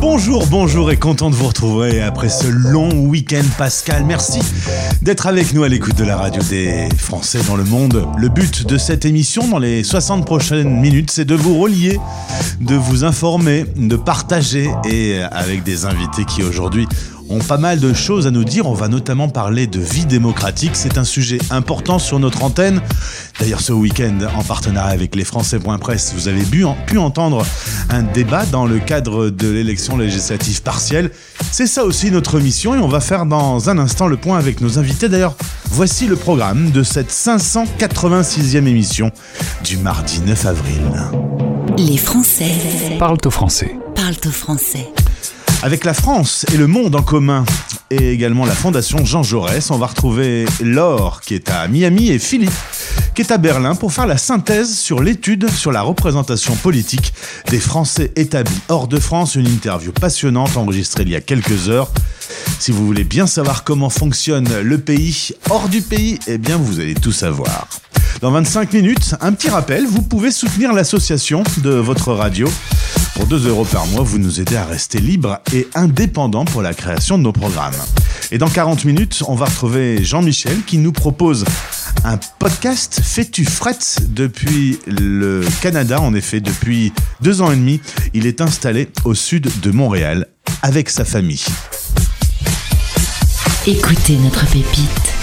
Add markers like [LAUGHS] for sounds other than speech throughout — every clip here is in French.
Bonjour, bonjour et content de vous retrouver après ce long week-end Pascal. Merci d'être avec nous à l'écoute de la radio des Français dans le monde. Le but de cette émission dans les 60 prochaines minutes, c'est de vous relier, de vous informer, de partager et avec des invités qui aujourd'hui ont pas mal de choses à nous dire. On va notamment parler de vie démocratique. C'est un sujet important sur notre antenne. D'ailleurs, ce week-end, en partenariat avec les Français.press, vous avez pu, pu entendre un débat dans le cadre de l'élection législative partielle. C'est ça aussi notre mission et on va faire dans un instant le point avec nos invités. D'ailleurs, voici le programme de cette 586e émission du mardi 9 avril. Les Français parlent au français. Parlent au français. Avec la France et le monde en commun, et également la Fondation Jean Jaurès, on va retrouver Laure qui est à Miami et Philippe qui est à Berlin pour faire la synthèse sur l'étude sur la représentation politique des Français établis hors de France, une interview passionnante enregistrée il y a quelques heures. Si vous voulez bien savoir comment fonctionne le pays hors du pays, eh bien vous allez tout savoir. Dans 25 minutes, un petit rappel, vous pouvez soutenir l'association de votre radio. Pour 2 euros par mois, vous nous aidez à rester libre et indépendant pour la création de nos programmes. Et dans 40 minutes, on va retrouver Jean-Michel qui nous propose un podcast Fais-tu fret depuis le Canada? En effet, depuis deux ans et demi, il est installé au sud de Montréal avec sa famille. Écoutez notre pépite.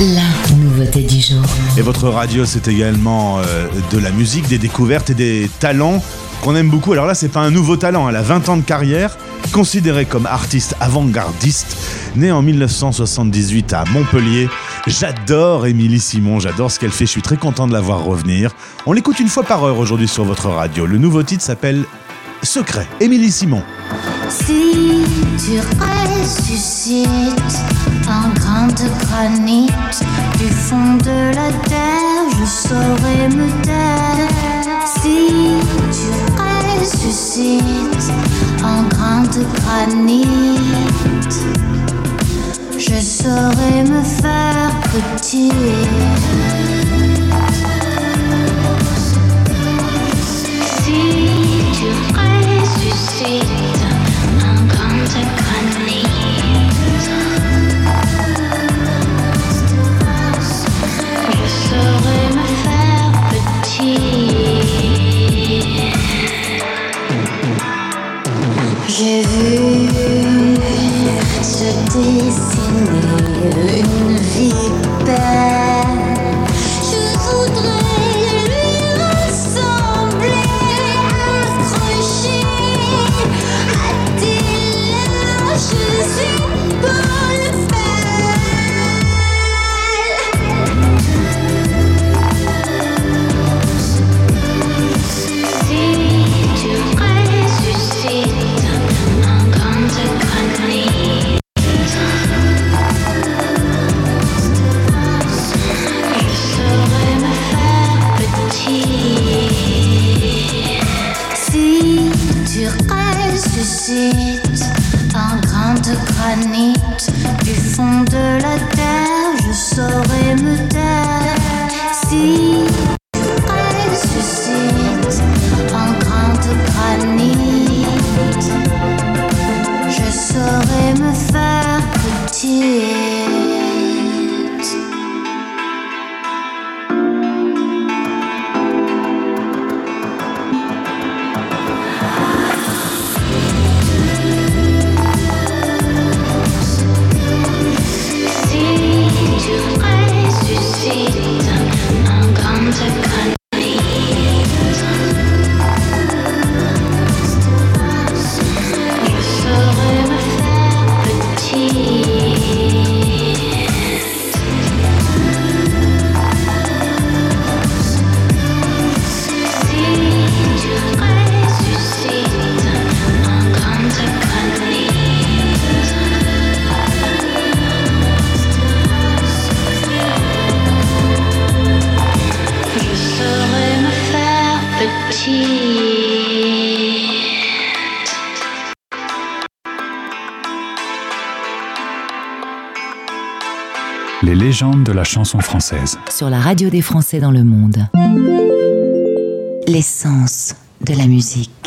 La nouveauté du jour. Et votre radio, c'est également euh, de la musique, des découvertes et des talents qu'on aime beaucoup. Alors là, c'est pas un nouveau talent, elle a 20 ans de carrière, considérée comme artiste avant-gardiste, née en 1978 à Montpellier. J'adore Émilie Simon, j'adore ce qu'elle fait, je suis très content de la voir revenir. On l'écoute une fois par heure aujourd'hui sur votre radio. Le nouveau titre s'appelle Secret, Émilie Simon. Si tu ressuscites un grain de granit du fond de la terre, je saurais me taire. Si tu ressuscites un grain de granit, je saurais me faire petit. Si tu ressuscites un grain de granit, je saurais me faire petit. J'ai vu se dessiner une vie les légendes de la chanson française. Sur la radio des Français dans le monde. L'essence de la musique.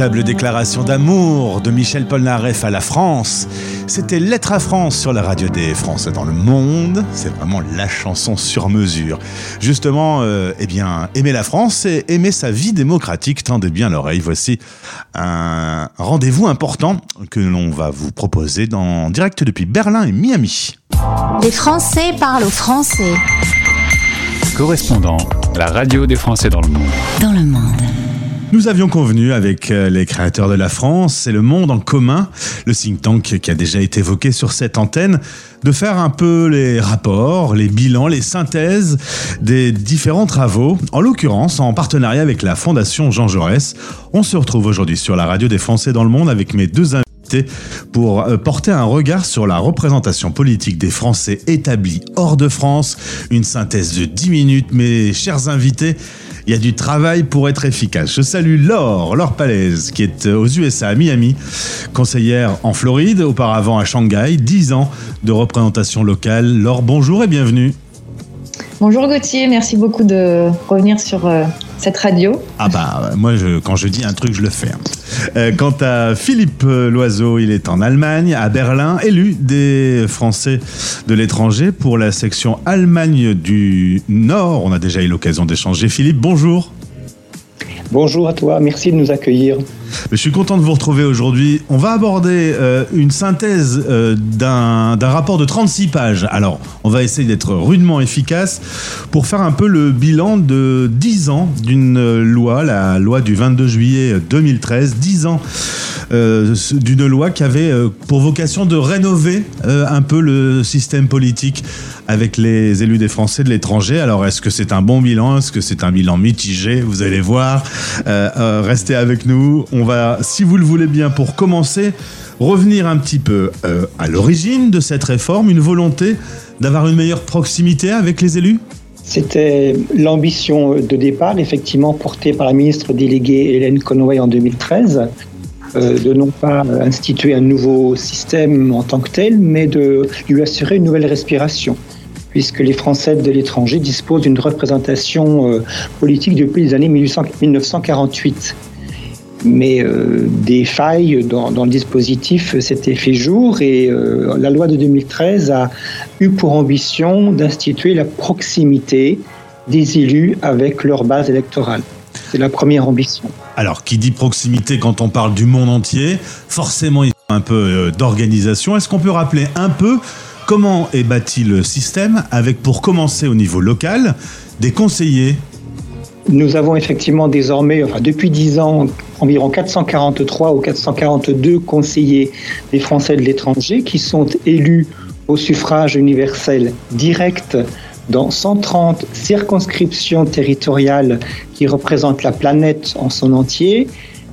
Véritable déclaration d'amour de Michel Polnareff à la France. C'était Lettre à France sur la radio des Français dans le monde. C'est vraiment la chanson sur mesure. Justement, euh, eh bien, aimer la France et aimer sa vie démocratique. Tendez bien l'oreille. Voici un rendez-vous important que l'on va vous proposer dans direct depuis Berlin et Miami. Les Français parlent aux Français. Correspondant, la radio des Français dans le monde. Dans le monde. Nous avions convenu avec euh, les créateurs de la France et le monde en commun, le think tank qui a déjà été évoqué sur cette antenne, de faire un peu les rapports, les bilans, les synthèses des différents travaux. En l'occurrence, en partenariat avec la Fondation Jean Jaurès, on se retrouve aujourd'hui sur la radio des Français dans le monde avec mes deux invités pour euh, porter un regard sur la représentation politique des Français établis hors de France. Une synthèse de 10 minutes, mes chers invités. Il y a du travail pour être efficace. Je salue Laure, Laure Palaise, qui est aux USA, à Miami, conseillère en Floride, auparavant à Shanghai, 10 ans de représentation locale. Laure, bonjour et bienvenue. Bonjour Gauthier, merci beaucoup de revenir sur euh, cette radio. Ah bah moi quand je dis un truc je le fais. hein. Euh, quant à Philippe euh, Loiseau, il est en Allemagne, à Berlin, élu des Français de l'étranger pour la section Allemagne du Nord. On a déjà eu l'occasion d'échanger. Philippe, bonjour. Bonjour à toi, merci de nous accueillir. Je suis content de vous retrouver aujourd'hui. On va aborder euh, une synthèse euh, d'un d'un rapport de 36 pages. Alors, on va essayer d'être rudement efficace pour faire un peu le bilan de 10 ans d'une euh, loi, la loi du 22 juillet 2013. 10 ans euh, d'une loi qui avait euh, pour vocation de rénover euh, un peu le système politique avec les élus des Français de l'étranger. Alors, est-ce que c'est un bon bilan? Est-ce que c'est un bilan mitigé? Vous allez voir. Restez avec nous. On va, si vous le voulez bien, pour commencer, revenir un petit peu à l'origine de cette réforme, une volonté d'avoir une meilleure proximité avec les élus? C'était l'ambition de départ, effectivement portée par la ministre déléguée Hélène Conway en 2013, euh, de non pas instituer un nouveau système en tant que tel, mais de lui assurer une nouvelle respiration, puisque les Français de l'étranger disposent d'une représentation euh, politique depuis les années 1800 1948. Mais euh, des failles dans, le dispositif s'étaient fait jour et la loi de 2013 a eu pour ambition d'instituer la proximité des élus avec leur base électorale. C'est la première ambition. Alors, qui dit proximité quand on parle du monde entier, forcément, il faut un peu euh, d'organisation. Est-ce qu'on peut rappeler un peu comment est bâti le système avec, pour commencer au niveau local, des conseillers? Nous avons effectivement désormais, enfin depuis 10 ans, environ 443 ou 442 conseillers des Français de l'étranger qui sont élus au suffrage universel direct dans 130 circonscriptions territoriales qui représentent la planète en son entier,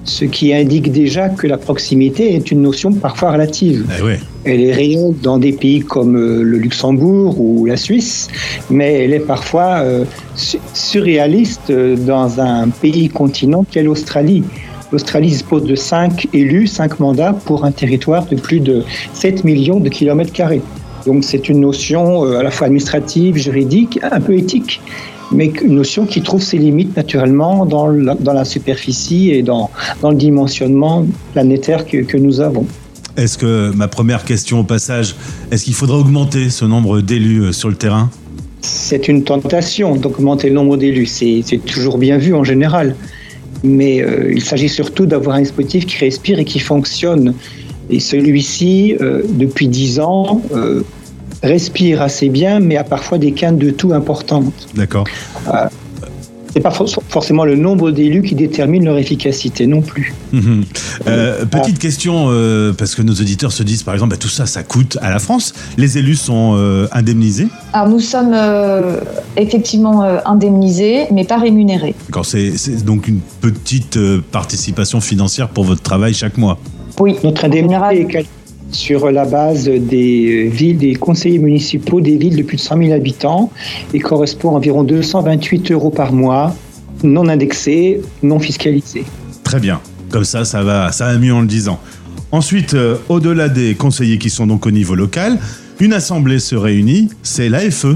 ce qui indique déjà que la proximité est une notion parfois relative. Eh. Elle est réelle dans des pays comme euh, le Luxembourg ou la Suisse, mais elle est parfois euh, su- surréaliste euh, dans un pays continent qu'est l'Australie. L'Australie dispose de 5 élus, 5 mandats pour un territoire de plus de 7 millions de kilomètres carrés. Donc c'est une notion euh, à la fois administrative, juridique, un peu éthique, mais une notion qui trouve ses limites naturellement dans la, dans la superficie et dans, dans le dimensionnement planétaire que, que nous avons. Est-ce que, ma première question au passage, est-ce qu'il faudrait augmenter ce nombre d'élus euh, sur le terrain? C'est une tentation d'augmenter le nombre d'élus. C'est c'est toujours bien vu en général. Mais euh, il s'agit surtout d'avoir un dispositif qui respire et qui fonctionne. Et celui-ci, euh, depuis dix ans, euh, respire assez bien, mais a parfois des quintes de tout importantes. D'accord. C'est pas for- forcément le nombre d'élus qui détermine leur efficacité non plus. Mhm. Euh, petite question, euh, parce que nos auditeurs se disent par exemple, bah, tout ça, ça coûte à la France. Les élus sont euh, indemnisés? Alors nous sommes euh, effectivement euh, indemnisés, mais pas rémunérés. D'accord, c'est donc une petite euh, participation financière pour votre travail chaque mois? Oui, Notre indemnité général, est calculée sur la base des villes, des conseillers municipaux des villes de plus de 100 000 habitants et correspond à environ 228 euros par mois, non indexés, non fiscalisés. Très bien. Comme ça, ça va, ça va mieux en le disant. Ensuite, euh, au-delà des conseillers qui sont donc au niveau local, une assemblée se réunit, c'est l'AFE.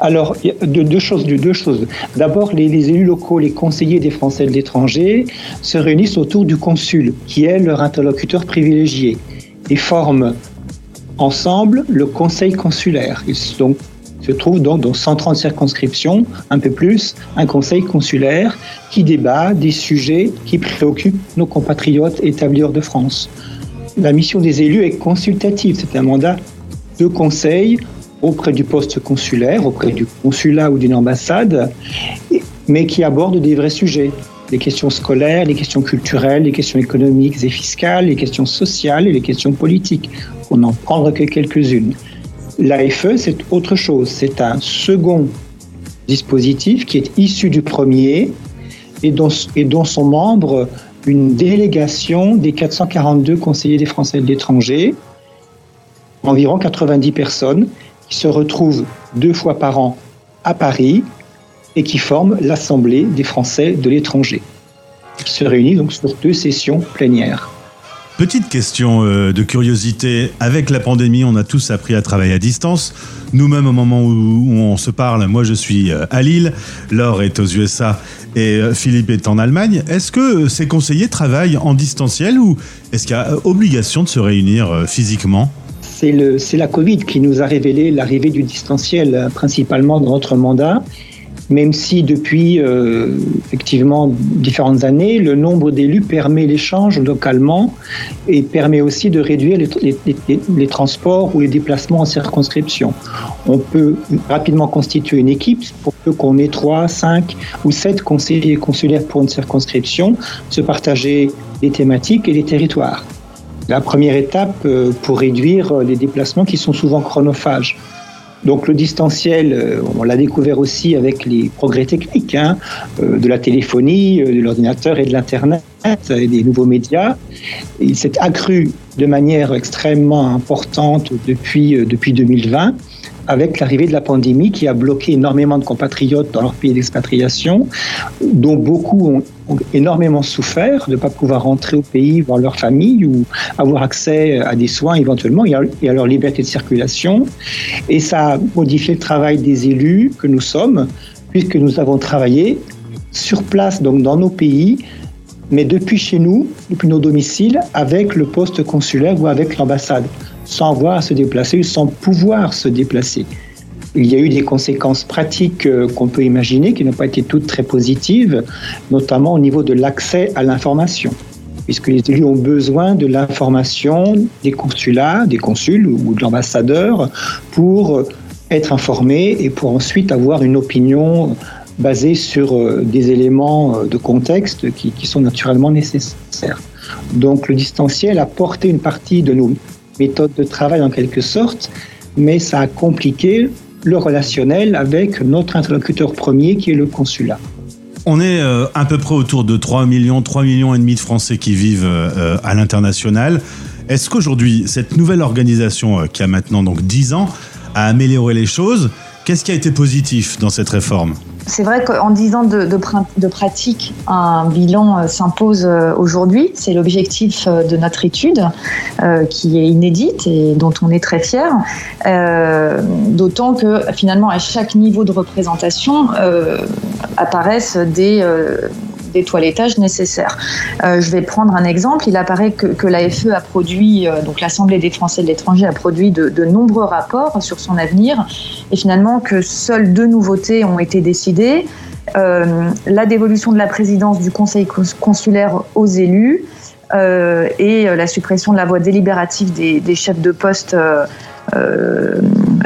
Alors, deux choses. Deux choses. D'abord, les, les élus locaux, les conseillers des Français de l'étranger se réunissent autour du consul, qui est leur interlocuteur privilégié, et forment ensemble le conseil consulaire. Ils se- donc, se trouve donc dans 130 circonscriptions, un peu plus, un conseil consulaire qui débat des sujets qui préoccupent nos compatriotes établis hors de France. La mission des élus est consultative, c'est un mandat de conseil auprès du poste consulaire, auprès du consulat ou d'une ambassade, mais qui aborde des vrais sujets. Les questions scolaires, les questions culturelles, les questions économiques et fiscales, les questions sociales et les questions politiques, pour n'en prendre que quelques-unes. L'AFE, c'est autre chose. C'est un second dispositif qui est issu du premier et dont, sont membres une délégation des 442 conseillers des Français de l'étranger, environ 90 personnes, qui se retrouvent deux fois par an à Paris et qui forment l'Assemblée des Français de l'étranger, qui se réunit donc sur deux sessions plénières. Petite question euh, de curiosité. Avec la pandémie, on a tous appris à travailler à distance. Nous-mêmes, au moment où, on se parle, moi je suis euh, à Lille, Laure est aux USA et euh, Philippe est en Allemagne. Est-ce que ces conseillers travaillent en distanciel ou est-ce qu'il y a obligation de se réunir physiquement? C'est la Covid qui nous a révélé l'arrivée du distanciel, principalement dans notre mandat, même si depuis euh, effectivement différentes années, le nombre d'élus permet l'échange localement et permet aussi de réduire les, transports ou les déplacements en circonscription. On peut rapidement constituer une équipe pour qu'on ait 3, 5 ou 7 conseillers consulaires pour une circonscription, se partager les thématiques et les territoires la première étape euh, pour réduire euh, les déplacements qui sont souvent chronophages. Donc le distanciel, euh, on l'a découvert aussi avec les progrès techniques hein, euh, de la téléphonie, euh, de l'ordinateur et de l'Internet et des nouveaux médias. Il s'est accru de manière extrêmement importante depuis, depuis 2020 avec l'arrivée de la pandémie qui a bloqué énormément de compatriotes dans leur pays d'expatriation, dont beaucoup ont, énormément souffert de ne pas pouvoir rentrer au pays, voir leur famille ou avoir accès à des soins éventuellement et à leur liberté de circulation. Et ça a modifié le travail des élus que nous sommes, puisque nous avons travaillé sur place, donc dans nos pays, mais depuis chez nous, depuis nos domiciles, avec le poste consulaire ou avec l'ambassade, sans avoir à se déplacer ou sans pouvoir se déplacer. Il y a eu des conséquences pratiques euh, qu'on peut imaginer qui n'ont pas été toutes très positives, notamment au niveau de l'accès à l'information, puisque les élus ont besoin de l'information des consulats, des consuls ou de l'ambassadeur pour euh, être informés et pour ensuite avoir une opinion basée sur euh, des éléments de contexte qui, qui sont naturellement nécessaires. Donc le distanciel a porté une partie de nos méthodes de travail en quelque sorte, mais ça a compliqué le relationnel avec notre interlocuteur premier qui est le consulat. On est euh, à peu près autour de 3 millions, 3 millions et demi de Français qui vivent euh, à l'international. Est-ce qu'aujourd'hui, cette nouvelle organisation euh, qui a maintenant donc 10 ans a amélioré les choses? Qu'est-ce qui a été positif dans cette réforme? C'est vrai qu'en 10 ans de, de, pratique, un bilan euh, s'impose aujourd'hui. C'est l'objectif euh, de notre étude euh, qui est inédite et dont on est très fier. Euh, D'autant que finalement, à chaque niveau de représentation, euh, apparaissent des euh, des toilettages nécessaires. Euh, je vais prendre un exemple. Il apparaît que, l'AFE a produit, euh, donc l'Assemblée des Français de l'étranger a produit de, nombreux rapports sur son avenir et finalement que seules deux nouveautés ont été décidées. Euh, la dévolution de la présidence du Conseil consulaire aux élus et la suppression de la voix délibérative des chefs de poste euh,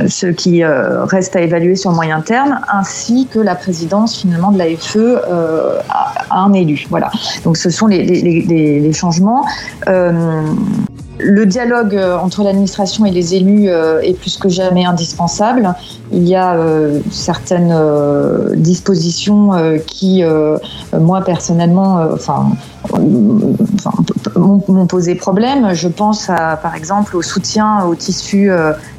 ce qui euh, reste à évaluer sur moyen terme, ainsi que la présidence finalement de l'AFE euh, à, à, un élu. Voilà. Donc ce sont les, les, les, les changements. Euh, le dialogue entre l'administration et les élus est plus que jamais indispensable. Il y a euh, certaines euh, dispositions euh, qui, moi personnellement, enfin, m'ont posé problème. Je pense par exemple au soutien au tissu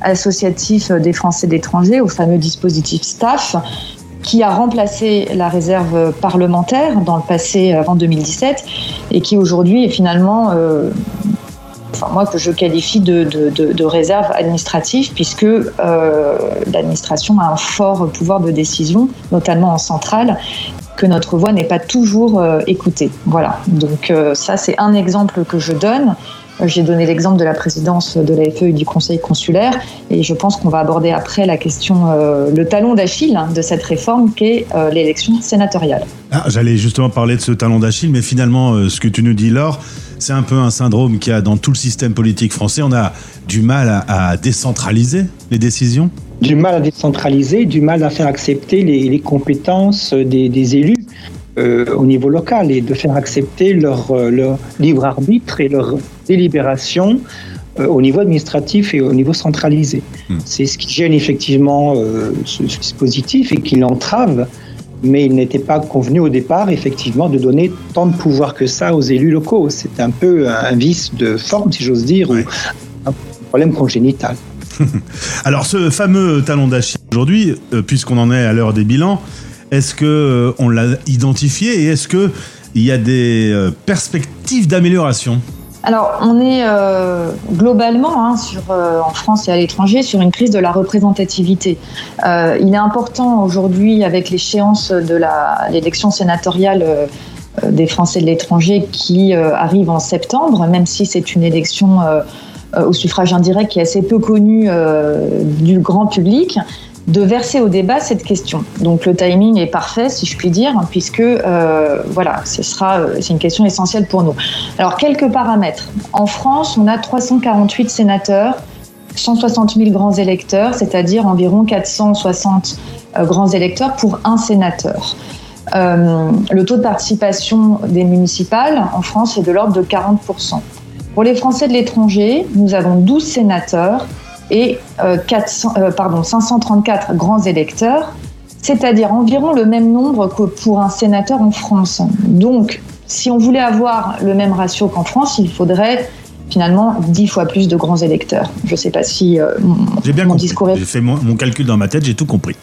associatif des Français d'étrangers, au fameux dispositif STAFF, qui a remplacé la réserve parlementaire dans le passé avant 2017 et qui aujourd'hui est finalement enfin, moi que je qualifie de, de, réserve administrative, puisque euh, l'administration a un fort pouvoir de décision, notamment en centrale, que notre voix n'est pas toujours euh, écoutée. Voilà. Donc euh, ça, c'est un exemple que je donne. J'ai donné l'exemple de la présidence de la FEU du Conseil consulaire et je pense qu'on va aborder après la question, euh, le talon d'Achille hein, de cette réforme qu'est euh, l'élection sénatoriale. Ah, J'allais justement parler de ce talon d'Achille, mais finalement, euh, ce que tu nous dis, Laure, c'est un peu un syndrome qu'il y a dans tout le système politique français. On a du mal à, à décentraliser les décisions. Du mal à décentraliser, du mal à faire accepter les, les compétences des, des élus euh, au niveau local et de faire accepter leur, euh, leur libre arbitre et leur délibération euh, au niveau administratif et au niveau centralisé. Hmm. C'est ce qui gêne effectivement euh, ce, ce dispositif et qui l'entrave, mais il n'était pas convenu au départ effectivement de donner tant de pouvoir que ça aux élus locaux. C'est un peu un vice de forme, si j'ose dire, Ouais. ou un problème congénital. [LAUGHS] Alors, ce fameux talon d'Achille aujourd'hui, puisqu'on en est à l'heure des bilans, est-ce que euh, on l'a identifié et est-ce que il y a des euh, perspectives d'amélioration? Alors, on est euh, globalement, hein, en France et à l'étranger, sur une crise de la représentativité. Il est important aujourd'hui, avec l'échéance de l'élection sénatoriale des Français de l'étranger qui arrive en septembre, même si c'est une élection au suffrage indirect qui est assez peu connue du grand public, de verser au débat cette question. Donc le timing est parfait, si je puis dire, puisque euh, voilà, ce sera, euh, c'est une question essentielle pour nous. Alors quelques paramètres. En France, on a 348 sénateurs, 160 000 grands électeurs, c'est-à-dire environ 460 euh, grands électeurs pour un sénateur. Le taux de participation des municipales en France est de l'ordre de 40%. Pour les Français de l'étranger, nous avons 12 sénateurs et euh, 400, euh, pardon, 534 grands électeurs, c'est-à-dire environ le même nombre que pour un sénateur en France. Donc, si on voulait avoir le même ratio qu'en France, il faudrait finalement 10 fois plus de grands électeurs. Je ne sais pas si euh, J'ai bien mon compris. discours est J'ai fait mon, mon calcul dans ma tête, j'ai tout compris.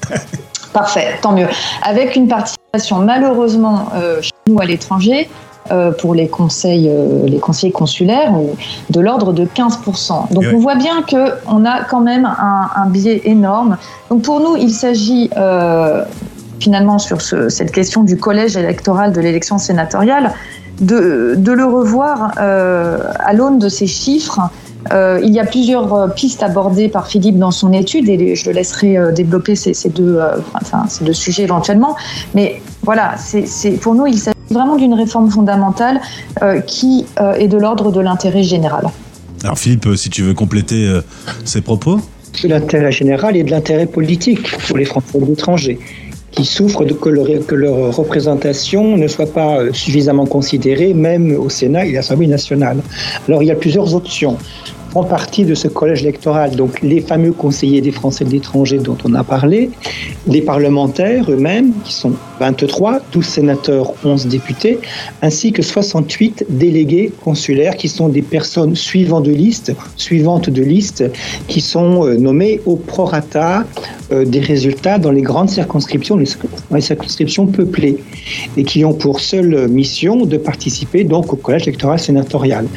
Parfait, tant mieux. Avec une participation malheureusement euh, chez nous à l'étranger, euh, pour les conseils, euh, les conseillers consulaires, euh, de l'ordre de 15%. Donc on voit bien qu'on a quand même un, un biais énorme. Donc pour nous, il s'agit euh, finalement sur ce- cette question du collège électoral de l'élection sénatoriale de, de le revoir euh, à l'aune de ces chiffres. Euh, il y a plusieurs euh, pistes abordées par Philippe dans son étude et je le laisserai euh, développer ces, ces deux, euh, enfin, ces deux sujets éventuellement. Mais voilà, c'est c'est- pour nous, il s'agit vraiment d'une réforme fondamentale euh, qui euh, est de l'ordre de l'intérêt général. Alors Philippe, euh, si tu veux compléter euh, ces propos. de l'intérêt général et de l'intérêt politique pour les Français de l'étranger, qui souffrent de que leur, que leur représentation ne soit pas suffisamment considérée, même au Sénat et à l'Assemblée nationale. Alors il y a plusieurs options. En partie de ce collège électoral, donc les fameux conseillers des Français de l'étranger dont on a parlé, les parlementaires eux-mêmes, qui sont 23, 12 sénateurs, 11 députés, ainsi que 68 délégués consulaires qui sont des personnes suivant de liste, suivantes de liste, qui sont euh, nommés au prorata euh, des résultats dans les grandes circonscriptions, dans les circonscriptions peuplées, et qui ont pour seule mission de participer donc au collège électoral sénatorial.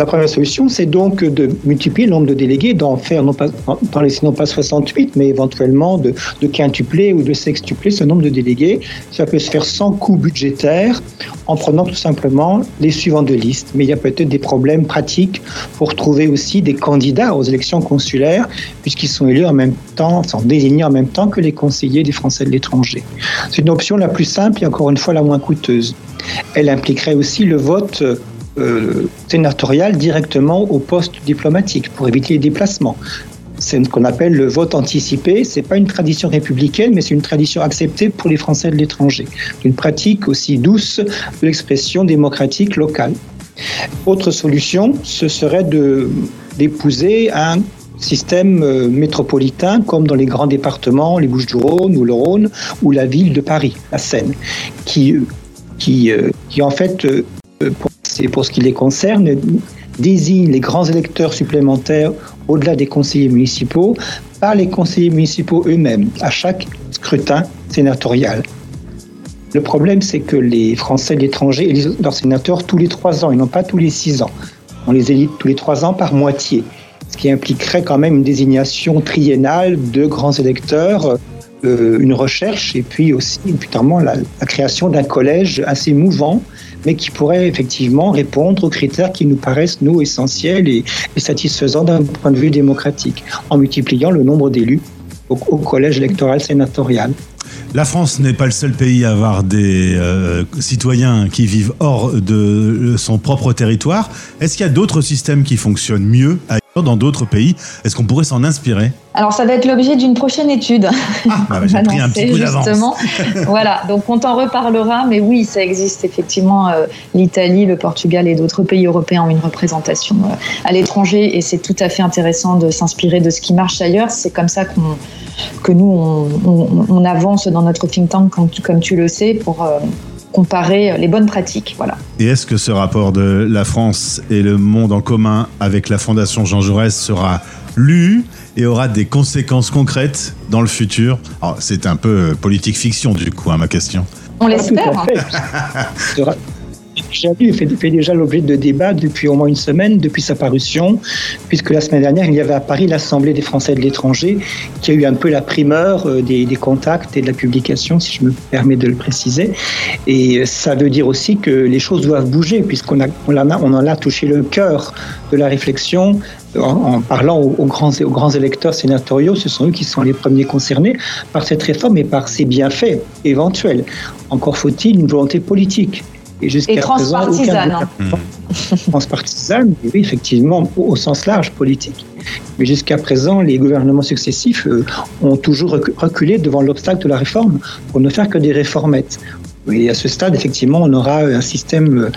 La première solution, c'est donc de multiplier le nombre de délégués, d'en faire non pas, d'en laisser non pas 68, mais éventuellement de, de quintupler ou de sextupler ce nombre de délégués. Ça peut se faire sans coût budgétaire, en prenant tout simplement les suivants de liste. Mais il y a peut-être des problèmes pratiques pour trouver aussi des candidats aux élections consulaires, puisqu'ils sont élus en même temps, sont désignés en même temps que les conseillers des Français de l'étranger. C'est une option la plus simple et encore une fois la moins coûteuse. Elle impliquerait aussi le vote euh, sénatorial directement au poste diplomatique pour éviter les déplacements. C'est ce qu'on appelle le vote anticipé. C'est pas une tradition républicaine, mais c'est une tradition acceptée pour les Français de l'étranger. Une pratique aussi douce de l'expression démocratique locale. Autre solution, ce serait d'épouser un système euh, métropolitain comme dans les grands départements, les Bouches-du-Rhône ou le Rhône ou la ville de Paris, la Seine, qui qui, euh, qui en fait euh, c'est pour ce qui les concerne, désigne les grands électeurs supplémentaires au-delà des conseillers municipaux par les conseillers municipaux eux-mêmes à chaque scrutin sénatorial. Le problème, c'est que les Français de l'étranger élisent leurs sénateurs tous les trois ans, et non pas tous les six ans. On les élit tous les trois ans par moitié, ce qui impliquerait quand même une désignation triennale de grands électeurs, euh, une recherche et puis aussi, notamment, la, création d'un collège assez mouvant, mais qui pourrait effectivement répondre aux critères qui nous paraissent, nous, essentiels et, satisfaisants d'un point de vue démocratique, en multipliant le nombre d'élus au, collège électoral sénatorial. La France n'est pas le seul pays à avoir des euh, citoyens qui vivent hors de son propre territoire. Est-ce qu'il y a d'autres systèmes qui fonctionnent mieux dans d'autres pays Est-ce qu'on pourrait s'en inspirer? Alors, ça va être l'objet d'une prochaine étude. Ah, bah, j'ai [LAUGHS] pris un petit coup d'avance. Justement. [LAUGHS] voilà, donc on t'en reparlera, mais oui, ça existe effectivement. euh, L'Italie, le Portugal et d'autres pays européens ont une représentation euh, à l'étranger et c'est tout à fait intéressant de s'inspirer de ce qui marche ailleurs. C'est comme ça qu'on que nous, on, on- on avance dans notre think tank, comme tu, comme tu le sais, pour euh, comparer les bonnes pratiques. Voilà. Et est-ce que ce rapport de la France et le monde en commun avec la Fondation Jean Jaurès sera lu et aura des conséquences concrètes dans le futur? Alors, C'est un peu euh, politique fiction du coup, hein, ma question. On l'espère. [LAUGHS] tout à fait. Sera- J'ai lu, fait, fait déjà l'objet de débats depuis au moins une semaine, depuis sa parution, puisque la semaine dernière, il y avait à Paris l'Assemblée des Français de l'étranger, qui a eu un peu la primeur euh, des, contacts et de la publication, si je me permets de le préciser. Et ça veut dire aussi que les choses doivent bouger, puisqu'on en a, touché le cœur de la réflexion en, en parlant aux grands, aux grands électeurs sénatoriaux, ce sont eux qui sont les premiers concernés par cette réforme et par ses bienfaits éventuels. Encore faut-il une volonté politique. Et, jusqu'à Et présent, aucun transpartisane. gouvernement- [LAUGHS] transpartisane, oui, effectivement, au, au sens large politique. Mais jusqu'à présent, les gouvernements successifs euh, ont toujours recu- reculé devant l'obstacle de la réforme pour ne faire que des réformettes. Et à ce stade, effectivement, on aura un système euh,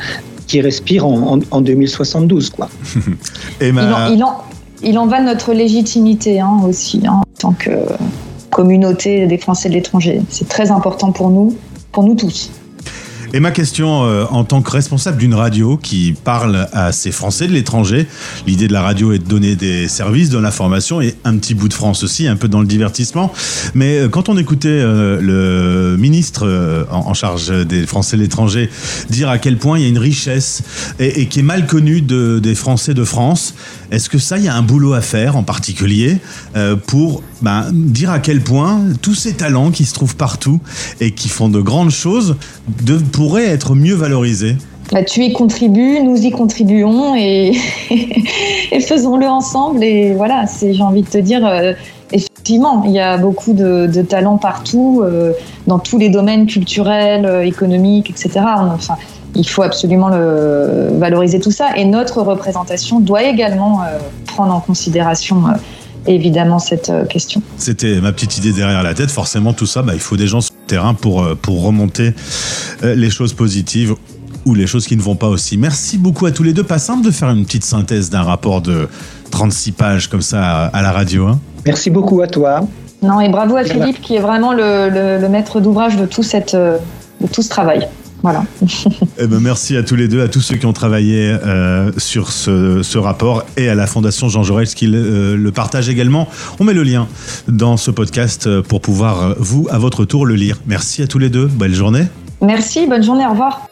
qui respire en, en- en 2072, quoi. [LAUGHS] Et Il, ma, en, il, en, il en va de notre légitimité hein, aussi, hein, en tant que communauté des Français de l'étranger. C'est très important pour nous, pour nous tous. Et ma question, euh, en tant que responsable d'une radio qui parle à ces Français de l'étranger, l'idée de la radio est de donner des services, de l'information et un petit bout de France aussi, un peu dans le divertissement. Mais euh, quand on écoutait euh, le ministre en, charge des Français de l'étranger dire à quel point il y a une richesse et, qui est mal connue de, des Français de France, est-ce que ça, il y a un boulot à faire en particulier pour ben, dire à quel point tous ces talents qui se trouvent partout et qui font de grandes choses de, pourraient être mieux valorisés Bah, tu y contribues, nous y contribuons et, [LAUGHS] faisons-le ensemble. Et voilà, j'ai envie de te dire, euh, effectivement, il y a beaucoup de, talents partout, euh, dans tous les domaines culturels, euh, économiques, etc. Enfin, il faut absolument le, valoriser tout ça. Et notre représentation doit également prendre en considération, évidemment, cette euh, question. C'était ma petite idée derrière la tête. Forcément, tout ça, bah, il faut des gens sur le terrain pour, euh, pour remonter euh, les choses positives ou les choses qui ne vont pas aussi. Merci beaucoup à tous les deux. Pas simple de faire une petite synthèse d'un rapport de 36 pages comme ça à, la radio. hein. Merci beaucoup à toi. Non, et bravo à. Philippe qui est vraiment le, le- le maître d'ouvrage de tout, cette, de tout ce travail. Voilà. [LAUGHS] Eh ben, merci à tous les deux, à tous ceux qui ont travaillé euh, sur ce, ce rapport et à la Fondation Jean Jaurès qui le, euh, le partage également. On met le lien dans ce podcast euh, pour pouvoir, vous, à votre tour, le lire. Merci à tous les deux. Belle journée. Merci, bonne journée, au revoir.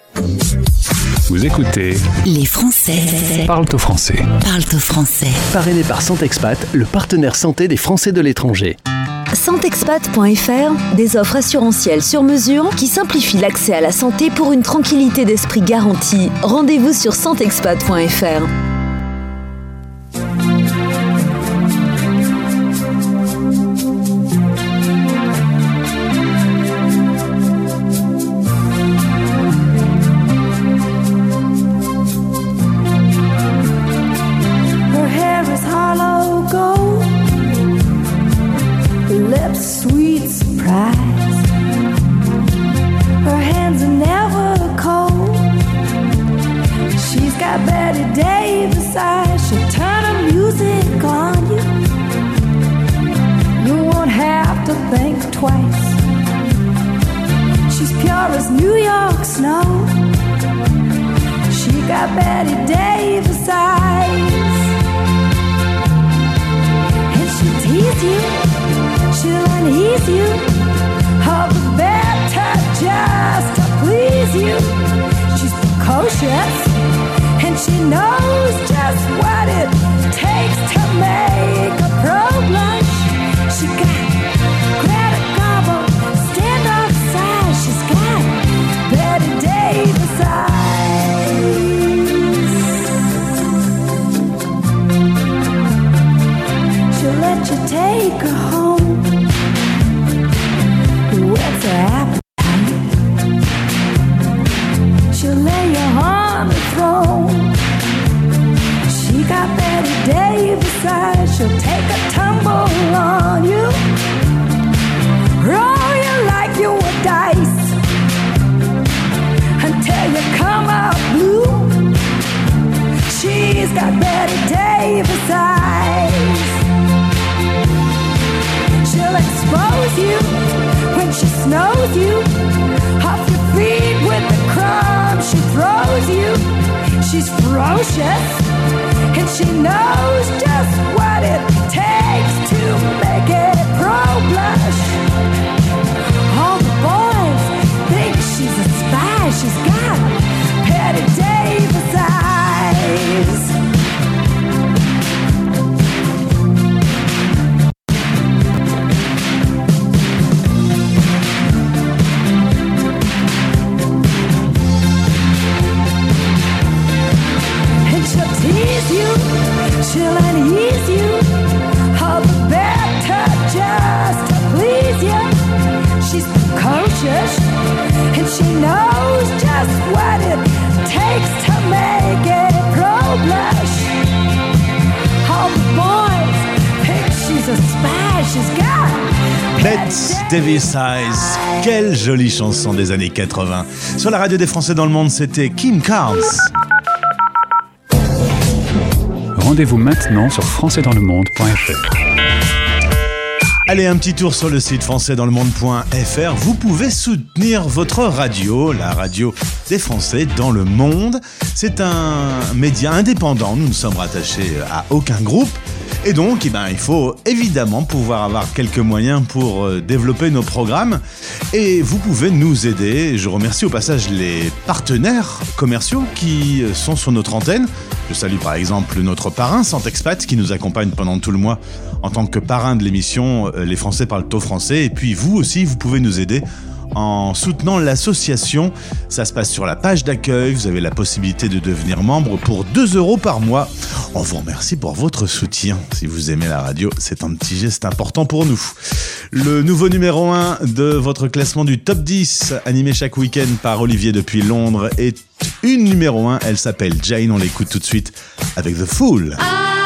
Vous écoutez Les Français Parle au français. parlent au français. Parrainé par Santexpat, le partenaire santé des Français de l'étranger. Santexpat.fr, des offres assurantielles sur mesure qui simplifient l'accès à la santé pour une tranquillité d'esprit garantie. Rendez-vous sur santexpat.fr. Davis Eyes. Quelle jolie chanson des années 80. Sur la radio des Français dans le monde, c'était Kim Carnes. Rendez-vous maintenant sur françaisdanslemonde.fr. Allez, un petit tour sur le site françaisdanslemonde.fr. Vous pouvez soutenir votre radio, la radio des Français dans le monde. C'est un média indépendant. Nous ne sommes rattachés à aucun groupe. Et donc, eh ben, il faut évidemment pouvoir avoir quelques moyens pour euh, développer nos programmes. Et vous pouvez nous aider. Je remercie au passage les partenaires commerciaux qui euh, sont sur notre antenne. Je salue par exemple notre parrain Santexpat qui nous accompagne pendant tout le mois en tant que parrain de l'émission euh, Les Français parlent au français. Et puis vous aussi, vous pouvez nous aider en soutenant l'association. Ça se passe sur la page d'accueil. Vous avez la possibilité de devenir membre pour 2 euros par mois. On vous remercie pour votre soutien. Si vous aimez la radio, c'est un petit geste important pour nous. Le nouveau numéro 1 de votre classement du top 10, animé chaque week-end par Olivier depuis Londres, est une numéro 1. Elle s'appelle Jane. On l'écoute tout de suite avec The Fool. I'm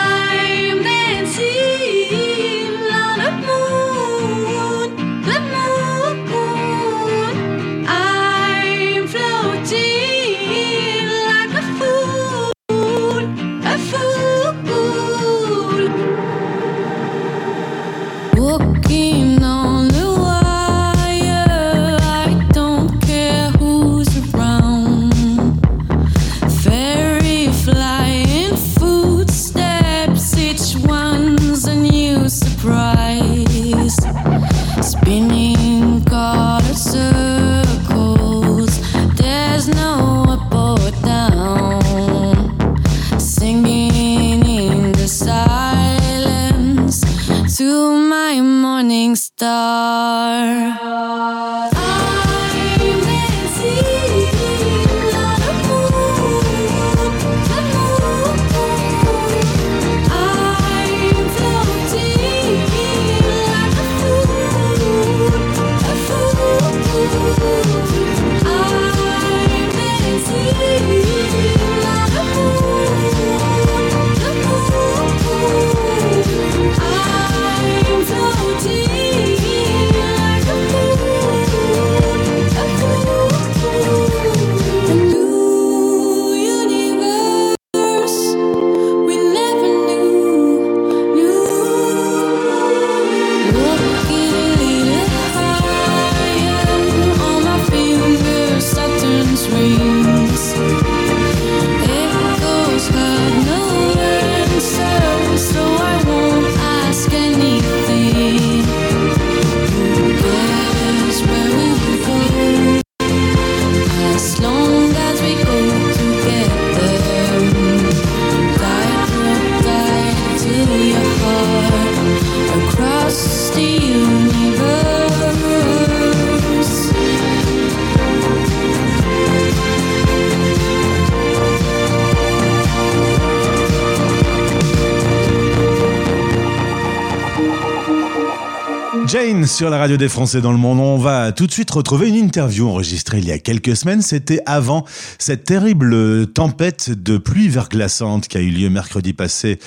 Jane sur la radio des Français dans le monde. On va tout de suite retrouver une interview enregistrée il y a quelques semaines. C'était avant cette terrible tempête de pluie verglaçante qui a eu lieu mercredi passé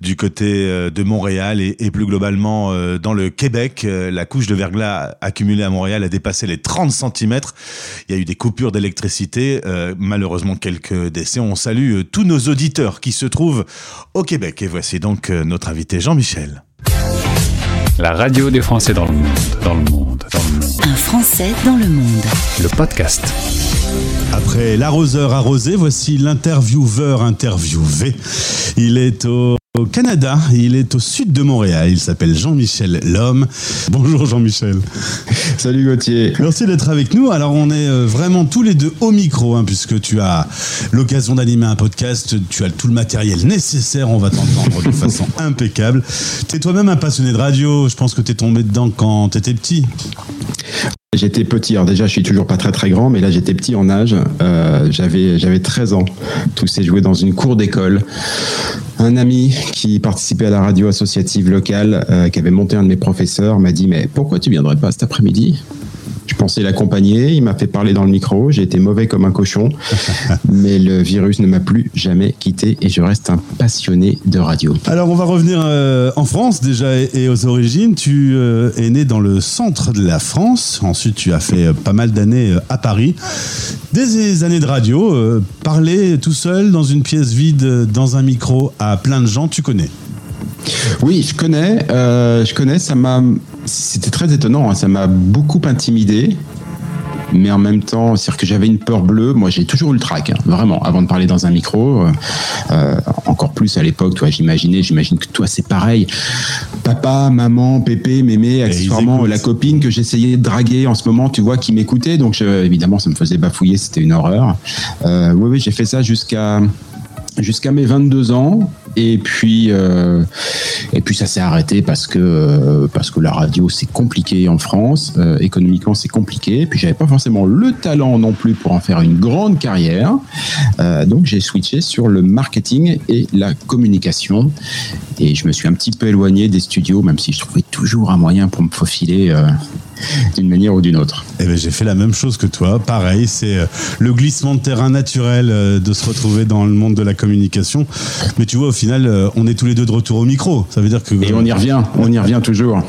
du côté euh, de Montréal et, plus globalement euh, dans le Québec. Euh, La couche de verglas accumulée à Montréal a dépassé les 30 cm. Il y a eu des coupures d'électricité, malheureusement quelques décès. On salue tous nos auditeurs qui se trouvent au Québec. Et voici donc notre invité Jean-Michel. La radio des Français dans le monde, dans le monde, dans le monde. Un Français dans le monde. Le podcast. Après l'arroseur arrosé, voici l'intervieweur interviewé. Il est au au Canada, il est au sud de Montréal, il s'appelle Jean-Michel Lhomme. Bonjour Jean-Michel. [LAUGHS] Salut Gauthier. Merci d'être avec nous. Alors on est euh, vraiment tous les deux au micro, hein, puisque tu as l'occasion d'animer un podcast, tu as tout le matériel nécessaire, on va t'entendre de façon [LAUGHS] impeccable. Tu es toi-même un passionné de radio, je pense que tu es tombé dedans quand tu étais petit. J'étais petit, alors déjà je suis toujours pas très très grand, mais là j'étais petit en âge, euh, j'avais j'avais 13 ans, tout s'est joué dans une cour d'école. Un ami qui participait à la radio associative locale, euh, qui avait monté un de mes professeurs, m'a dit mais pourquoi tu viendrais pas cet après-midi? Je pensais l'accompagner, il m'a fait parler dans le micro, j'ai été mauvais comme un cochon, [LAUGHS] mais le virus ne m'a plus jamais quitté et je reste un passionné de radio. Alors on va revenir euh, en France déjà et, et aux origines. Tu euh, es né dans le centre de la France, ensuite tu as fait euh, pas mal d'années à Paris. Des années de radio, parler tout seul dans une pièce vide, dans un micro à plein de gens, tu connais? Oui, je connais. je connais. Ça m'a. C'était très étonnant. hein, ça m'a beaucoup intimidé. Mais en même temps, c'est-à-dire que j'avais une peur bleue. Moi, j'ai toujours eu le trac, hein, vraiment, avant de parler dans un micro. euh, euh, encore plus à l'époque, toi, j'imaginais, j'imagine que toi, c'est pareil. Papa, maman, pépé, mémé, accessoirement, la copine que j'essayais de draguer en ce moment, tu vois, qui m'écoutait. Donc, je- évidemment, ça me faisait bafouiller, c'était une horreur. Euh, oui, oui, j'ai fait ça jusqu'à jusqu'à mes 22 ans. Et puis euh, et puis ça s'est arrêté parce que euh, parce que la radio c'est compliqué en France. Euh, économiquement c'est compliqué. Et puis j'avais pas forcément le talent non plus pour en faire une grande carrière. Donc j'ai switché sur le marketing et la communication. Et je me suis un petit peu éloigné des studios même si je trouvais toujours un moyen pour me faufiler euh, d'une manière ou d'une autre Eh ben, j'ai fait la même chose que toi. Pareil, c'est euh, le glissement de terrain naturel euh, de se retrouver dans le monde de la communication. Mais tu vois, au final, on est tous les deux de retour au micro. Ça veut dire que. et on y revient on y revient toujours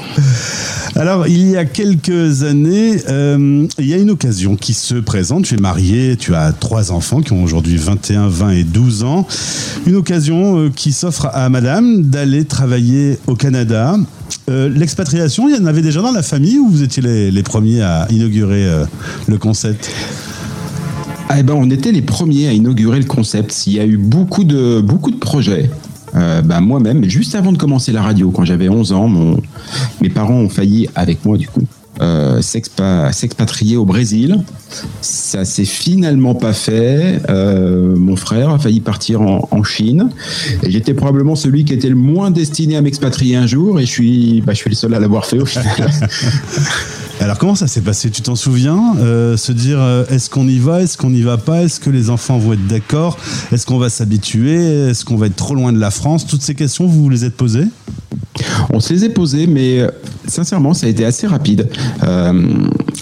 [LAUGHS] Alors, il y a quelques années, euh, il y a une occasion qui se présente. Tu es marié, tu as trois enfants qui ont aujourd'hui 21, 20 et 12 ans. Une occasion qui s'offre à madame d'aller travailler au Canada. Euh, L'expatriation, il y en avait déjà dans la famille ou vous étiez les, premiers à inaugurer euh, le concept? Eh ben, on était les premiers à inaugurer le concept. Il y a eu beaucoup de, beaucoup de projets. Euh, bah, moi-même, juste avant de commencer la radio, quand j'avais 11 ans, mes parents ont failli, avec moi du coup, euh, s'expa- s'expatrier au Brésil. Ça s'est finalement pas fait. Euh, mon frère a failli partir en, Chine. Et j'étais probablement celui qui était le moins destiné à m'expatrier un jour. Et je suis, bah, je suis le seul à l'avoir fait au final. [LAUGHS] Alors comment ça s'est passé? Tu t'en souviens Euh, Se dire est-ce qu'on y va, est-ce qu'on n'y va pas, est-ce que les enfants vont être d'accord, est-ce qu'on va s'habituer, est-ce qu'on va être trop loin de la France? Toutes ces questions, vous vous les êtes posées? On se les est posées, mais euh, sincèrement, ça a été assez rapide. Euh,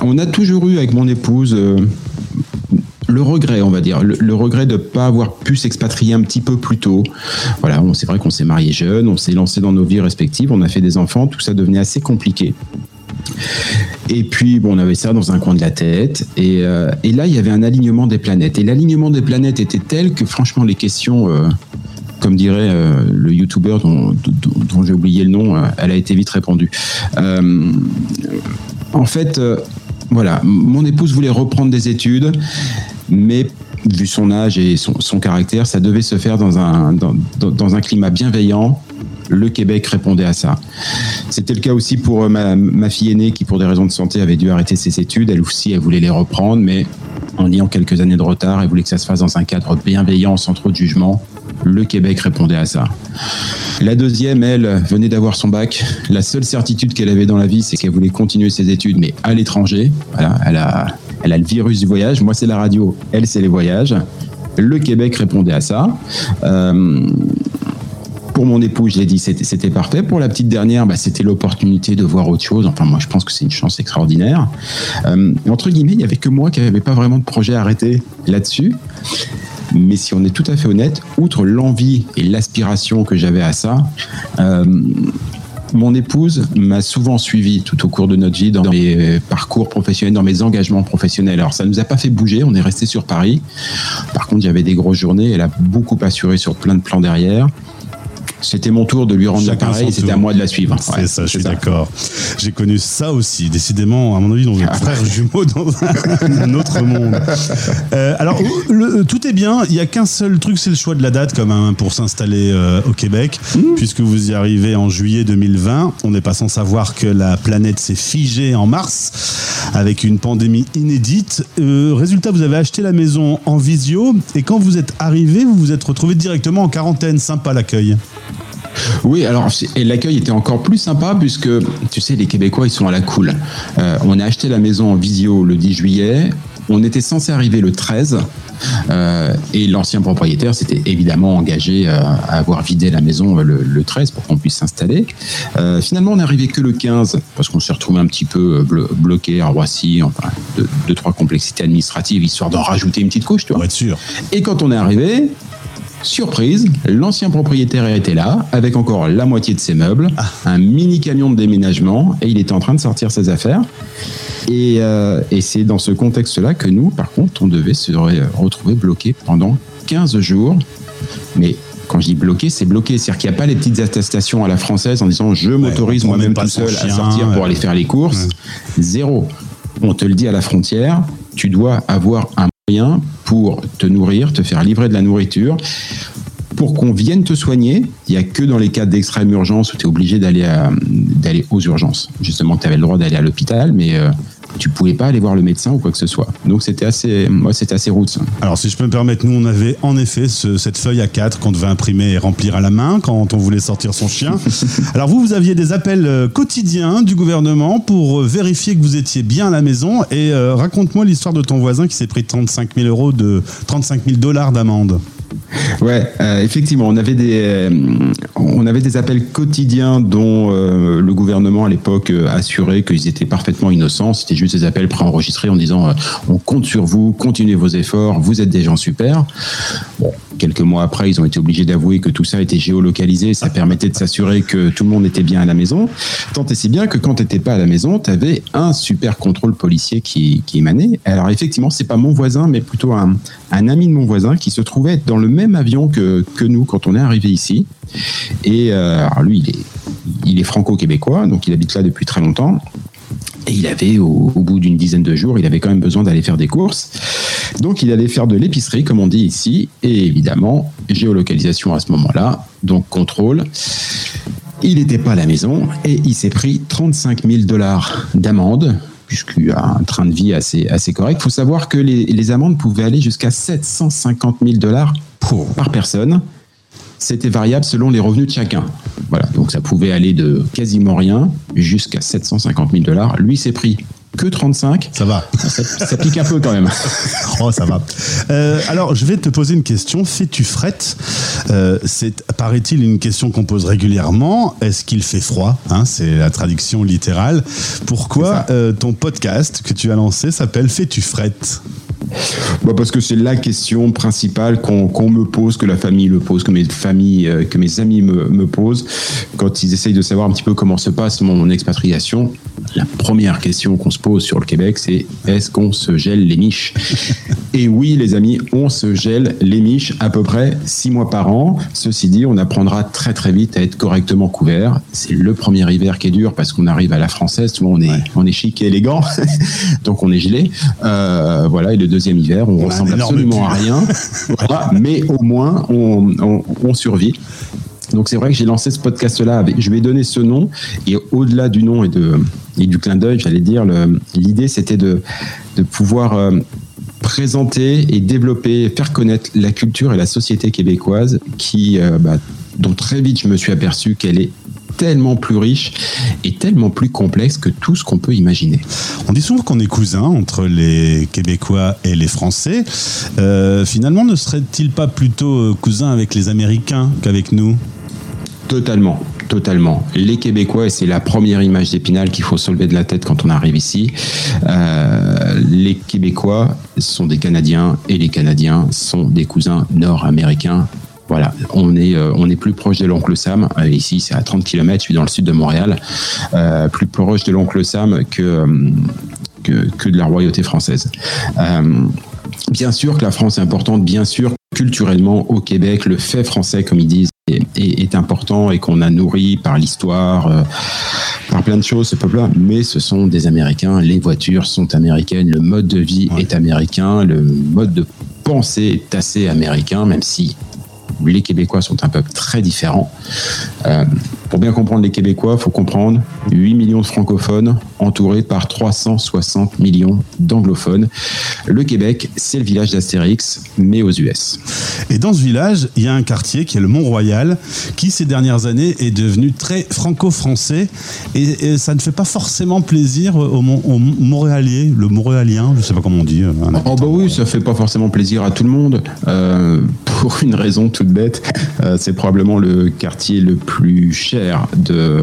on a toujours eu avec mon épouse euh, le regret, on va dire, le, regret de ne pas avoir pu s'expatrier un petit peu plus tôt. Voilà, c'est vrai qu'on s'est mariés jeunes, on s'est lancé dans nos vies respectives, on a fait des enfants, tout ça devenait assez compliqué. Et puis, bon, on avait ça dans un coin de la tête. Et, là, il y avait un alignement des planètes. Et l'alignement des planètes était tel que, franchement, les questions, comme dirait euh, le youtubeur dont, j'ai oublié le nom, euh, elle a été vite répondue. Euh, en fait, voilà, mon épouse voulait reprendre des études, mais vu son âge et son, son caractère, ça devait se faire dans un, dans- dans un climat bienveillant. Le Québec répondait à ça. C'était le cas aussi pour euh, ma, fille aînée qui, pour des raisons de santé, avait dû arrêter ses études. Elle aussi, elle voulait les reprendre, mais en ayant quelques années de retard, elle voulait que ça se fasse dans un cadre bienveillant, sans trop de jugement. Le Québec répondait à ça. La deuxième, elle, venait d'avoir son bac. La seule certitude qu'elle avait dans la vie, c'est qu'elle voulait continuer ses études, mais à l'étranger. Voilà, elle a, elle a le virus du voyage. Moi, c'est la radio. Elle, c'est les voyages. Le Québec répondait à ça. Euh, pour mon époux, je l'ai dit, c'était parfait. Pour la petite dernière, bah, c'était l'opportunité de voir autre chose. Enfin, moi, je pense que c'est une chance extraordinaire. Euh, entre guillemets, il n'y avait que moi qui n'avais pas vraiment de projet arrêté là-dessus. Mais si on est tout à fait honnête, outre l'envie et l'aspiration que j'avais à ça, euh, mon épouse m'a souvent suivi tout au cours de notre vie dans mes parcours professionnels, dans mes engagements professionnels. Alors ça ne nous a pas fait bouger, on est resté sur Paris. Par contre, avait des grosses journées, elle a beaucoup assuré sur plein de plans derrière. C'était mon tour de lui rendre l'appareil, son c'était à moi de la suivre. C'est Ouais, ça, je suis d'accord. J'ai connu ça aussi. Décidément, à mon avis, on est frères jumeaux dans un, [LAUGHS] un autre monde. Euh, alors, le- tout est bien. Il n'y a qu'un seul truc, c'est le choix de la date, comme un, pour s'installer euh, au Québec, puisque vous y arrivez en juillet 2020. On n'est pas sans savoir que la planète s'est figée en mars avec une pandémie inédite. Euh, résultat, vous avez acheté la maison en visio et quand vous êtes arrivé, vous vous êtes retrouvé directement en quarantaine. Sympa l'accueil. Oui, alors et l'accueil était encore plus sympa puisque tu sais les Québécois ils sont à la cool. Euh, on a acheté la maison en visio le 10 juillet. On était censé arriver le 13 euh, et l'ancien propriétaire s'était évidemment engagé euh, à avoir vidé la maison le, le 13 pour qu'on puisse s'installer. Euh, finalement, on n'est arrivé que le 15 parce qu'on s'est retrouvé un petit peu blo- bloqué à Roissy, enfin deux, deux, trois complexités administratives histoire d'en rajouter une petite couche, tu vois. être sûr. Et quand on est arrivé, Surprise, l'ancien propriétaire était là, avec encore la moitié de ses meubles, un mini camion de déménagement, et il était en train de sortir ses affaires. Et, euh, et c'est dans ce contexte-là que nous, par contre, on devait se re- retrouver bloqués pendant 15 jours. Mais quand je dis bloqué, c'est bloqué. C'est-à-dire qu'il n'y a pas les petites attestations à la française en disant je m'autorise moi-même tout seul à sortir pour aller faire les courses. Zéro. On te le dit à la frontière, tu dois avoir un pour te nourrir, te faire livrer de la nourriture. Pour qu'on vienne te soigner, il n'y a que dans les cas d'extrême urgence où tu es obligé d'aller aux urgences. Justement, tu avais le droit d'aller à l'hôpital, mais euh, tu pouvais pas aller voir le médecin ou quoi que ce soit. Donc c'était assez, moi c'était assez. Alors, si je peux me permettre, nous, on avait en effet ce- cette feuille A4 qu'on devait imprimer et remplir à la main quand on voulait sortir son chien. [LAUGHS] Alors, vous, vous aviez des appels euh, quotidiens du gouvernement pour euh, vérifier que vous étiez bien à la maison. Et euh, raconte-moi l'histoire de ton voisin qui s'est pris 35 000 euros de 35 000 dollars d'amende. Ouais, euh, effectivement, on avait des, euh, on avait des appels quotidiens dont euh, le gouvernement à l'époque assurait qu'ils étaient parfaitement innocents. C'était juste des appels préenregistrés en disant on compte sur vous, continuez vos efforts, vous êtes des gens super. Quelques mois après, ils ont été obligés d'avouer que tout ça était géolocalisé, ça permettait de s'assurer que tout le monde était bien à la maison. Tant et si bien que quand tu n'étais pas à la maison, tu avais un super contrôle policier qui, émanait. Alors effectivement, c'est pas mon voisin, mais plutôt un, ami de mon voisin qui se trouvait dans le même avion que, nous quand on est arrivé ici. Et euh, lui, il est, il est franco-québécois, donc il habite là depuis très longtemps. Et il avait, au, bout d'une dizaine de jours, il avait quand même besoin d'aller faire des courses. Donc il allait faire de l'épicerie, comme on dit ici, et évidemment, géolocalisation à ce moment-là, donc contrôle. Il n'était pas à la maison et il s'est pris 35 000 dollars d'amende, puisqu'il a un train de vie assez, assez correct. Il faut savoir que les, les amendes pouvaient aller jusqu'à 750 000 dollars par personne. C'était variable selon les revenus de chacun. Voilà, donc ça pouvait aller de quasiment rien jusqu'à 750 000 dollars. Lui s'est pris que 35. Ça va. Ça, ça pique un peu quand même. [LAUGHS] Oh, ça va. Euh, alors, je vais te poser une question. Fais-tu frette Euh, C'est, paraît-il, une question qu'on pose régulièrement. Est-ce qu'il fait froid hein, C'est la traduction littérale. Pourquoi euh, ton podcast que tu as lancé s'appelle Fais-tu frette? Bah, parce que c'est la question principale qu'on me pose, que la famille le pose, que mes familles, euh, que mes amis me, me posent quand ils essayent de savoir un petit peu comment se passe mon expatriation. La première question qu'on se pose sur le Québec, c'est est-ce qu'on se gèle les miches? Et oui, les amis, on se gèle les miches à peu près six mois par an. Ceci dit, on apprendra très très vite à être correctement couvert. C'est le premier hiver qui est dur parce qu'on arrive à la française, souvent on est, on est chic et élégant, [LAUGHS] donc on est gelé. Euh, voilà, et le deuxième hiver, on, On un ressemble absolument à rien. [LAUGHS] Voilà, mais au moins, on, on- on survit. Donc c'est vrai que j'ai lancé ce podcast-là. avec- Je lui ai donné ce nom et au-delà du nom et, de, et du clin d'œil, j'allais dire, le- l'idée c'était de, de pouvoir euh, présenter et développer, faire connaître la culture et la société québécoise qui, euh, bah, dont très vite je me suis aperçu qu'elle est tellement plus riche et tellement plus complexe que tout ce qu'on peut imaginer. On dit souvent qu'on est cousins entre les Québécois et les Français. Euh, finalement, ne serait-il pas plutôt euh, cousin avec les Américains qu'avec nous? Totalement, totalement. Les Québécois, et c'est la première image d'Épinal qu'il faut se lever de la tête quand on arrive ici, euh, les Québécois sont des Canadiens et les Canadiens sont des cousins nord-américains. Voilà, on est, euh, on est plus proche de l'oncle Sam. Euh, ici, c'est à 30 km, je suis dans le sud de Montréal. Euh, plus proche de l'oncle Sam que, que, que de la royauté française. Euh, Bien sûr que la France est importante, bien sûr culturellement au Québec, le fait français, comme ils disent, est, est- est important et qu'on a nourri par l'histoire, euh, par plein de choses, ce peuple-là. Mais ce sont des Américains, les voitures sont américaines, le mode de vie est américain, le mode de pensée est assez américain, même si les Québécois sont un peuple très différent. Euh, pour bien comprendre les Québécois, il faut comprendre 8 millions de francophones entourés par 360 millions d'anglophones. Le Québec, c'est le village d'Astérix, mais aux US. Et dans ce village, il y a un quartier qui est le Mont-Royal, qui ces dernières années est devenu très franco-français. Et, et ça ne fait pas forcément plaisir aux, Mon- aux Montréaliens, le Montréalien, je ne sais pas comment on dit. euh, Oh bah oui, ça fait pas forcément plaisir à tout le monde. Euh, pour une raison bête, euh, c'est probablement le quartier le plus cher de,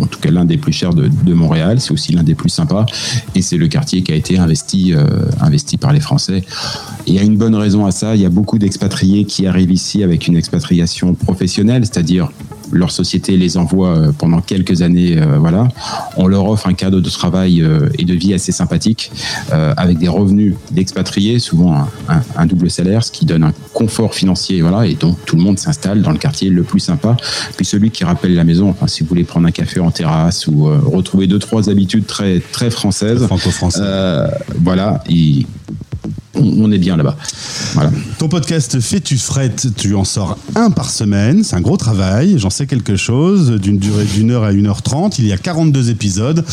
en tout cas l'un des plus chers de, Montréal. C'est aussi l'un des plus sympas, et c'est le quartier qui a été investi, euh, par les Français. Il y a une bonne raison à ça. Il y a beaucoup d'expatriés qui arrivent ici avec une expatriation professionnelle, c'est-à-dire leur société les envoie euh, pendant quelques années, euh, voilà. On leur offre un cadre de travail euh, et de vie assez sympathique, avec des revenus d'expatriés, souvent un, un- un double salaire, ce qui donne un confort financier, voilà. Et donc tout le monde s'installe dans le quartier le plus sympa. Puis celui qui rappelle la maison, enfin, si vous voulez prendre un café en terrasse ou retrouver deux trois habitudes très très françaises, euh, voilà, il- on, est bien là-bas. Voilà. Ton podcast Fais-tu fret, tu en sors un par semaine, c'est un gros travail, j'en sais quelque chose, d'une durée d'une heure à une heure trente, il y a 42 épisodes,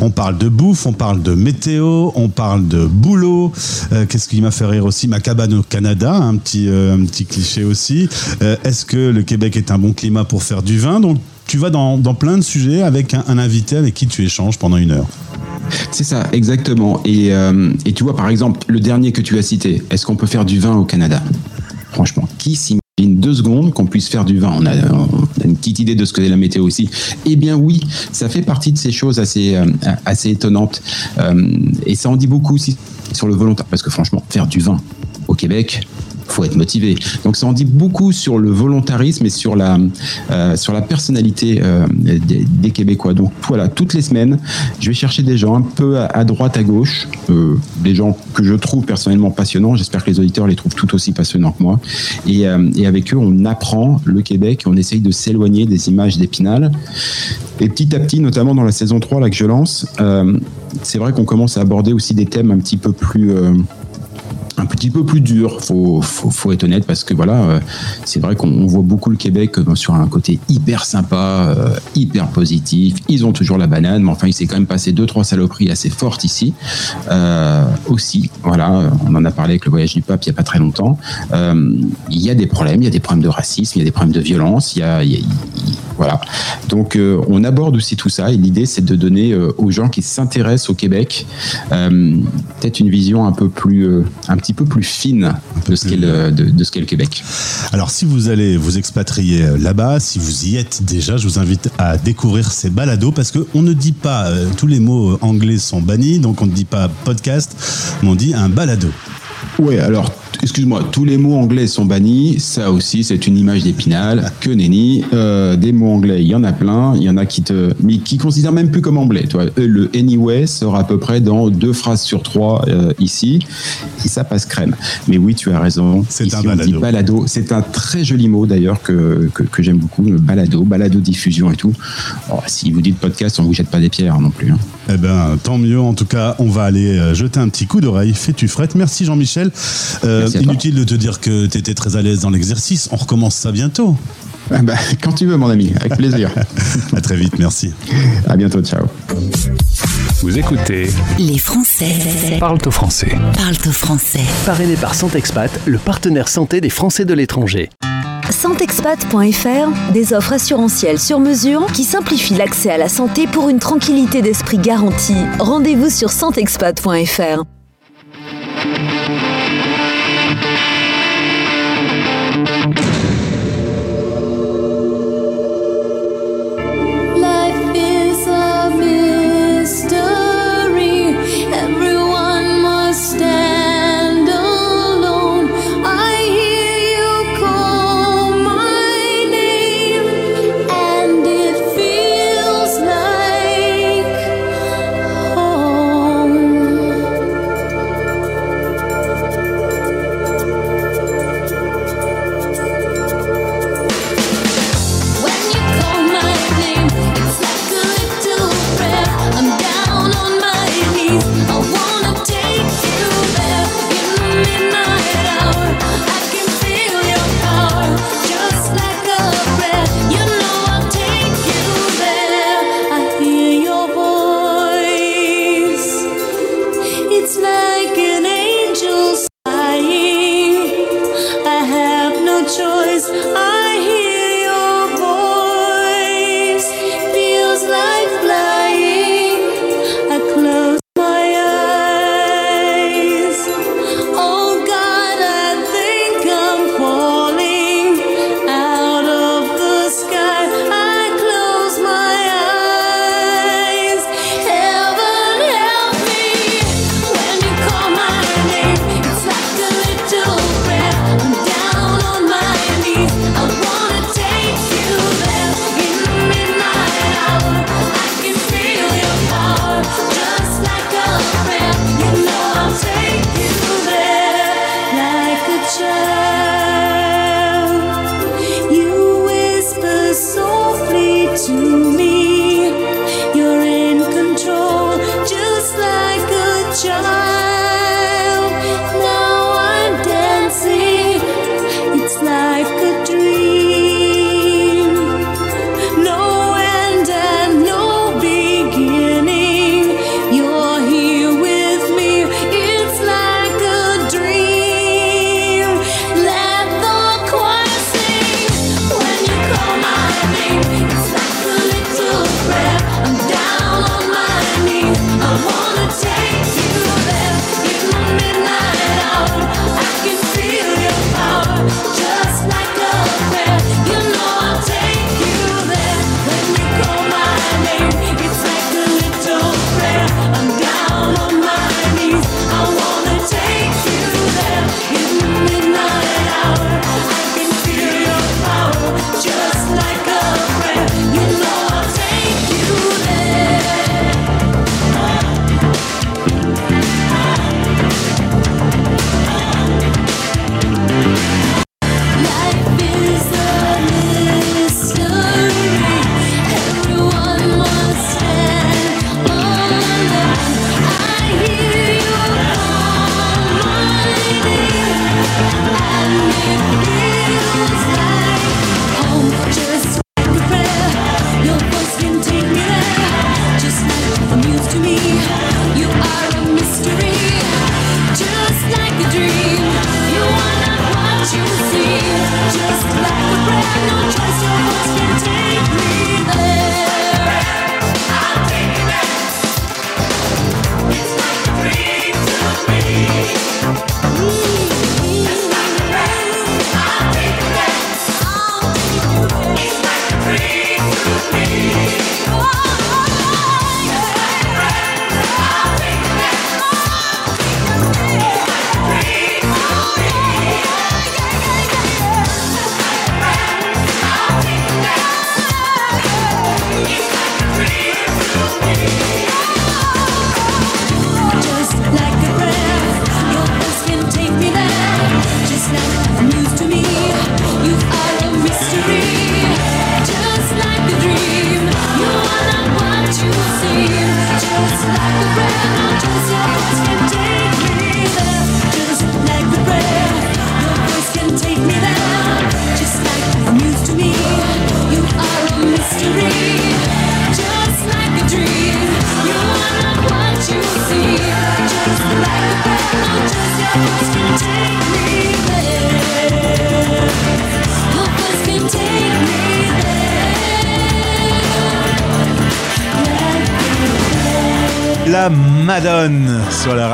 on parle de bouffe, on parle de météo, on parle de boulot, Euh, qu'est-ce qui m'a fait rire aussi, ma cabane au Canada, un petit, euh, un petit cliché aussi, Euh, est-ce que le Québec est un bon climat pour faire du vin, donc tu vas dans, plein de sujets avec un invité avec qui tu échanges pendant une heure. C'est ça, exactement. Et, euh, et tu vois, par exemple, le dernier que tu as cité, est-ce qu'on peut faire du vin au Canada? Franchement, qui s'imagine deux secondes qu'on puisse faire du vin? On a, a une petite idée de ce que c'est la météo aussi. Eh bien oui, ça fait partie de ces choses assez, euh, assez étonnantes. Euh, et ça en dit beaucoup aussi sur le volontaire. Parce que franchement, faire du vin au Québec, faut être motivé. Donc ça en dit beaucoup sur le volontarisme et sur la euh, sur la personnalité euh, des, Québécois. Donc voilà, toutes les semaines, je vais chercher des gens un peu à, droite, à gauche, euh, des gens que je trouve personnellement passionnants. J'espère que les auditeurs les trouvent tout aussi passionnants que moi. Et, avec eux, on apprend le Québec on essaye de s'éloigner des images d'Épinal. Et petit à petit, notamment dans la saison 3 là, que je lance, c'est vrai qu'on commence à aborder aussi des thèmes un petit peu plus un petit peu plus dur, faut, faut, être honnête, parce que voilà, euh, c'est vrai qu'on on voit beaucoup le Québec euh, sur un côté hyper sympa, euh, hyper positif. Ils ont toujours la banane, mais enfin, il s'est quand même passé deux, trois saloperies assez fortes ici. Aussi, voilà, on en a parlé avec le voyage du pape il n'y a pas très longtemps. Il y a des problèmes, il y a des problèmes de racisme, il y a des problèmes de violence, il y a, il y a- il- voilà. Donc, on aborde aussi tout ça, et l'idée, c'est de donner aux gens qui s'intéressent au Québec peut-être une vision un peu plus, un petit peu plus fine de ce qu'est le, de, de ce qu'est le Québec. Alors, si vous allez vous expatrier euh, là-bas, si vous y êtes déjà, je vous invite à découvrir ces balados parce qu'on ne dit pas, euh, tous les mots euh, anglais sont bannis, donc on ne dit pas podcast, mais on dit un balado. Oui, alors, excuse-moi, tous les mots anglais sont bannis. Ça aussi, c'est une image d'épinal. Que nenni. Euh, des mots anglais, il y en a plein. Il y en a qui te, mais qui considèrent même plus comme anglais. Euh, Le anyway sera à peu près dans deux phrases sur trois euh, ici. Et ça passe crème. Mais oui, tu as raison. C'est un balado. balado. C'est un très joli mot d'ailleurs que, que, que j'aime beaucoup. Le balado, balado diffusion et tout. Oh, si vous dites podcast, on vous jette pas des pierres non plus. hein. Eh ben, tant mieux. En tout cas, on va aller euh, jeter un petit coup d'oreille. Fais-tu frette Merci Jean-Michel. Euh, toi. Inutile de te dire que tu étais très à l'aise dans l'exercice. On recommence ça bientôt. Ah bah, [LAUGHS] quand tu veux, mon ami, avec plaisir. [LAUGHS] à très vite, merci. À bientôt, ciao. Vous écoutez Les Français Parle au français. parlent au français. Parrainé par Santexpat, le partenaire santé des Français de l'étranger. Santexpat.fr, des offres assurantielles sur mesure qui simplifient l'accès à la santé pour une tranquillité d'esprit garantie. Rendez-vous sur santexpat.fr.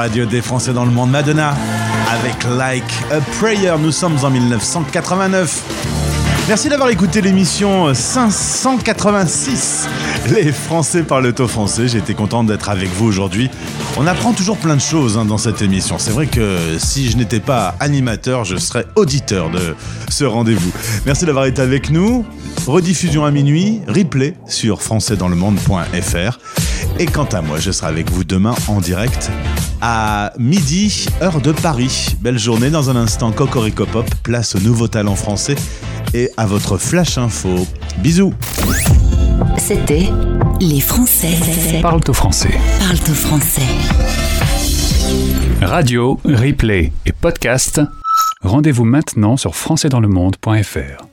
radio des Français dans le monde. Madonna avec Like a Prayer. Nous sommes en 1989. Merci d'avoir écouté l'émission 586. Les Français parlent au français. J'ai été content d'être avec vous aujourd'hui. On apprend toujours plein de choses hein, dans cette émission. C'est vrai que si je n'étais pas animateur, je serais auditeur de ce rendez-vous. Merci d'avoir été avec nous. Rediffusion à minuit, replay sur françaisdanslemonde.fr. Et quant à moi, je serai avec vous demain en direct à midi, heure de Paris. Belle journée dans un instant. Cocorico Pop, place au nouveau talent français et à votre flash info. Bisous. C'était Les Français. Parle au français. Parle au français. Radio, replay et podcast. Rendez-vous maintenant sur françaisdanslemonde.fr.